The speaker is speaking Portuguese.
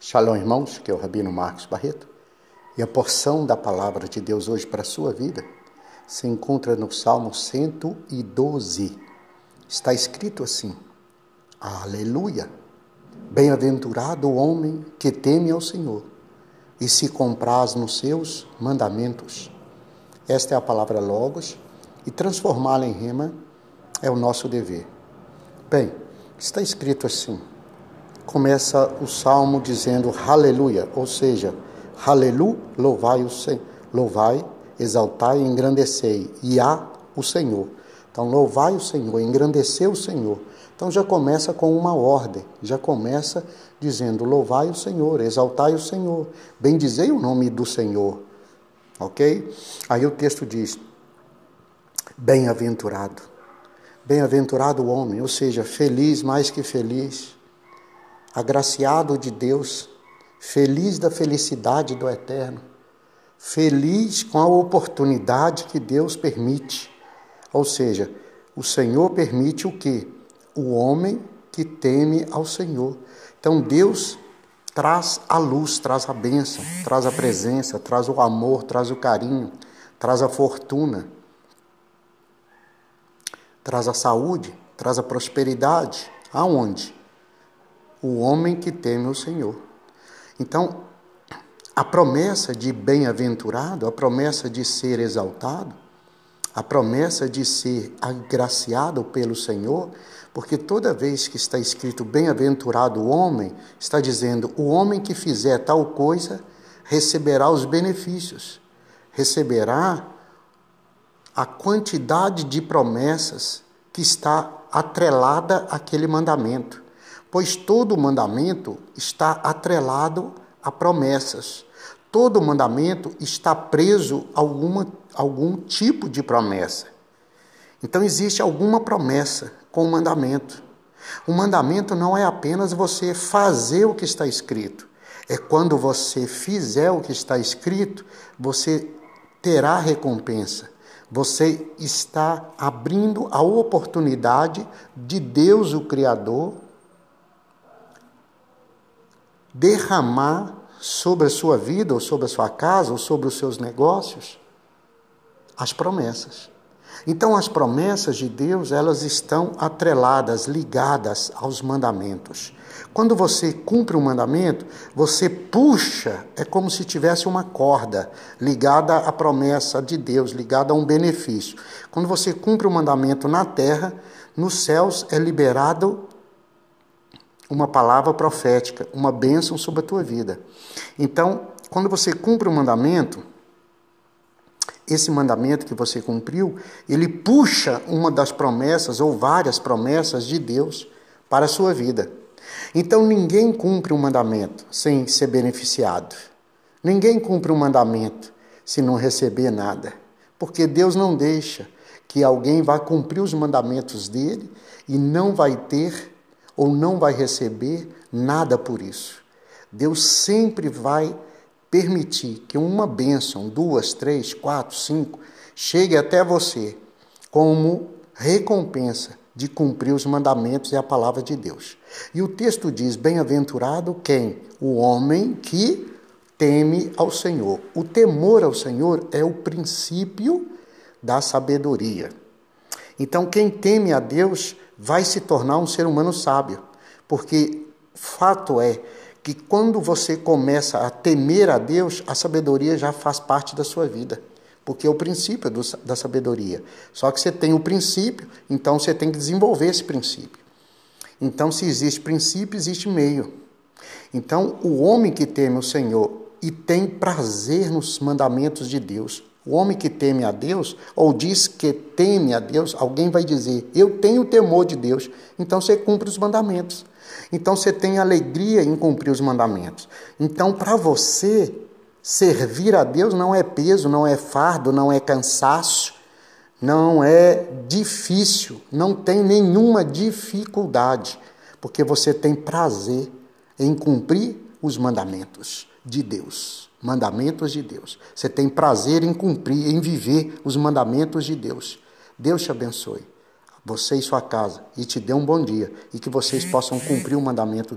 Shalom, irmãos, que é o Rabino Marcos Barreto. E a porção da palavra de Deus hoje para a sua vida se encontra no Salmo 112. Está escrito assim: Aleluia! Bem-aventurado o homem que teme ao Senhor e se compraz nos seus mandamentos. Esta é a palavra Logos e transformá-la em rema é o nosso dever. Bem, está escrito assim: começa o salmo dizendo aleluia, ou seja, aleluia, louvai o Senhor, louvai, exaltai e engrandecei, e há o Senhor. Então, louvai o Senhor, engrandecer o Senhor. Então, já começa com uma ordem, já começa dizendo: louvai o Senhor, exaltai o Senhor, bendizei o nome do Senhor. Ok? Aí o texto diz: bem-aventurado. Bem-aventurado o homem, ou seja, feliz mais que feliz agraciado de Deus, feliz da felicidade do eterno, feliz com a oportunidade que Deus permite. Ou seja, o Senhor permite o que? O homem que teme ao Senhor. Então Deus traz a luz, traz a bênção, traz a presença, traz o amor, traz o carinho, traz a fortuna, traz a saúde, traz a prosperidade. Aonde? O homem que teme o Senhor. Então, a promessa de bem-aventurado, a promessa de ser exaltado, a promessa de ser agraciado pelo Senhor, porque toda vez que está escrito bem-aventurado o homem, está dizendo o homem que fizer tal coisa receberá os benefícios, receberá a quantidade de promessas que está atrelada àquele mandamento pois todo mandamento está atrelado a promessas. Todo mandamento está preso a alguma, algum tipo de promessa. Então existe alguma promessa com o mandamento. O mandamento não é apenas você fazer o que está escrito. É quando você fizer o que está escrito, você terá recompensa. Você está abrindo a oportunidade de Deus, o Criador, derramar sobre a sua vida, ou sobre a sua casa, ou sobre os seus negócios, as promessas. Então, as promessas de Deus, elas estão atreladas, ligadas aos mandamentos. Quando você cumpre um mandamento, você puxa, é como se tivesse uma corda ligada à promessa de Deus, ligada a um benefício. Quando você cumpre o um mandamento na terra, nos céus é liberado uma palavra profética, uma bênção sobre a tua vida. Então, quando você cumpre o um mandamento, esse mandamento que você cumpriu, ele puxa uma das promessas ou várias promessas de Deus para a sua vida. Então ninguém cumpre um mandamento sem ser beneficiado. Ninguém cumpre um mandamento se não receber nada. Porque Deus não deixa que alguém vá cumprir os mandamentos dele e não vai ter ou não vai receber nada por isso. Deus sempre vai permitir que uma bênção, duas, três, quatro, cinco, chegue até você como recompensa de cumprir os mandamentos e a palavra de Deus. E o texto diz: Bem-aventurado quem? O homem que teme ao Senhor. O temor ao Senhor é o princípio da sabedoria. Então, quem teme a Deus vai se tornar um ser humano sábio, porque fato é que quando você começa a temer a Deus, a sabedoria já faz parte da sua vida, porque é o princípio do, da sabedoria. Só que você tem o princípio, então você tem que desenvolver esse princípio. Então, se existe princípio, existe meio. Então, o homem que teme o Senhor e tem prazer nos mandamentos de Deus, o homem que teme a Deus, ou diz que teme a Deus, alguém vai dizer: Eu tenho temor de Deus. Então você cumpre os mandamentos. Então você tem alegria em cumprir os mandamentos. Então, para você, servir a Deus não é peso, não é fardo, não é cansaço, não é difícil, não tem nenhuma dificuldade, porque você tem prazer em cumprir os mandamentos de Deus mandamentos de Deus. Você tem prazer em cumprir, em viver os mandamentos de Deus. Deus te abençoe, você e sua casa, e te dê um bom dia, e que vocês possam cumprir o mandamento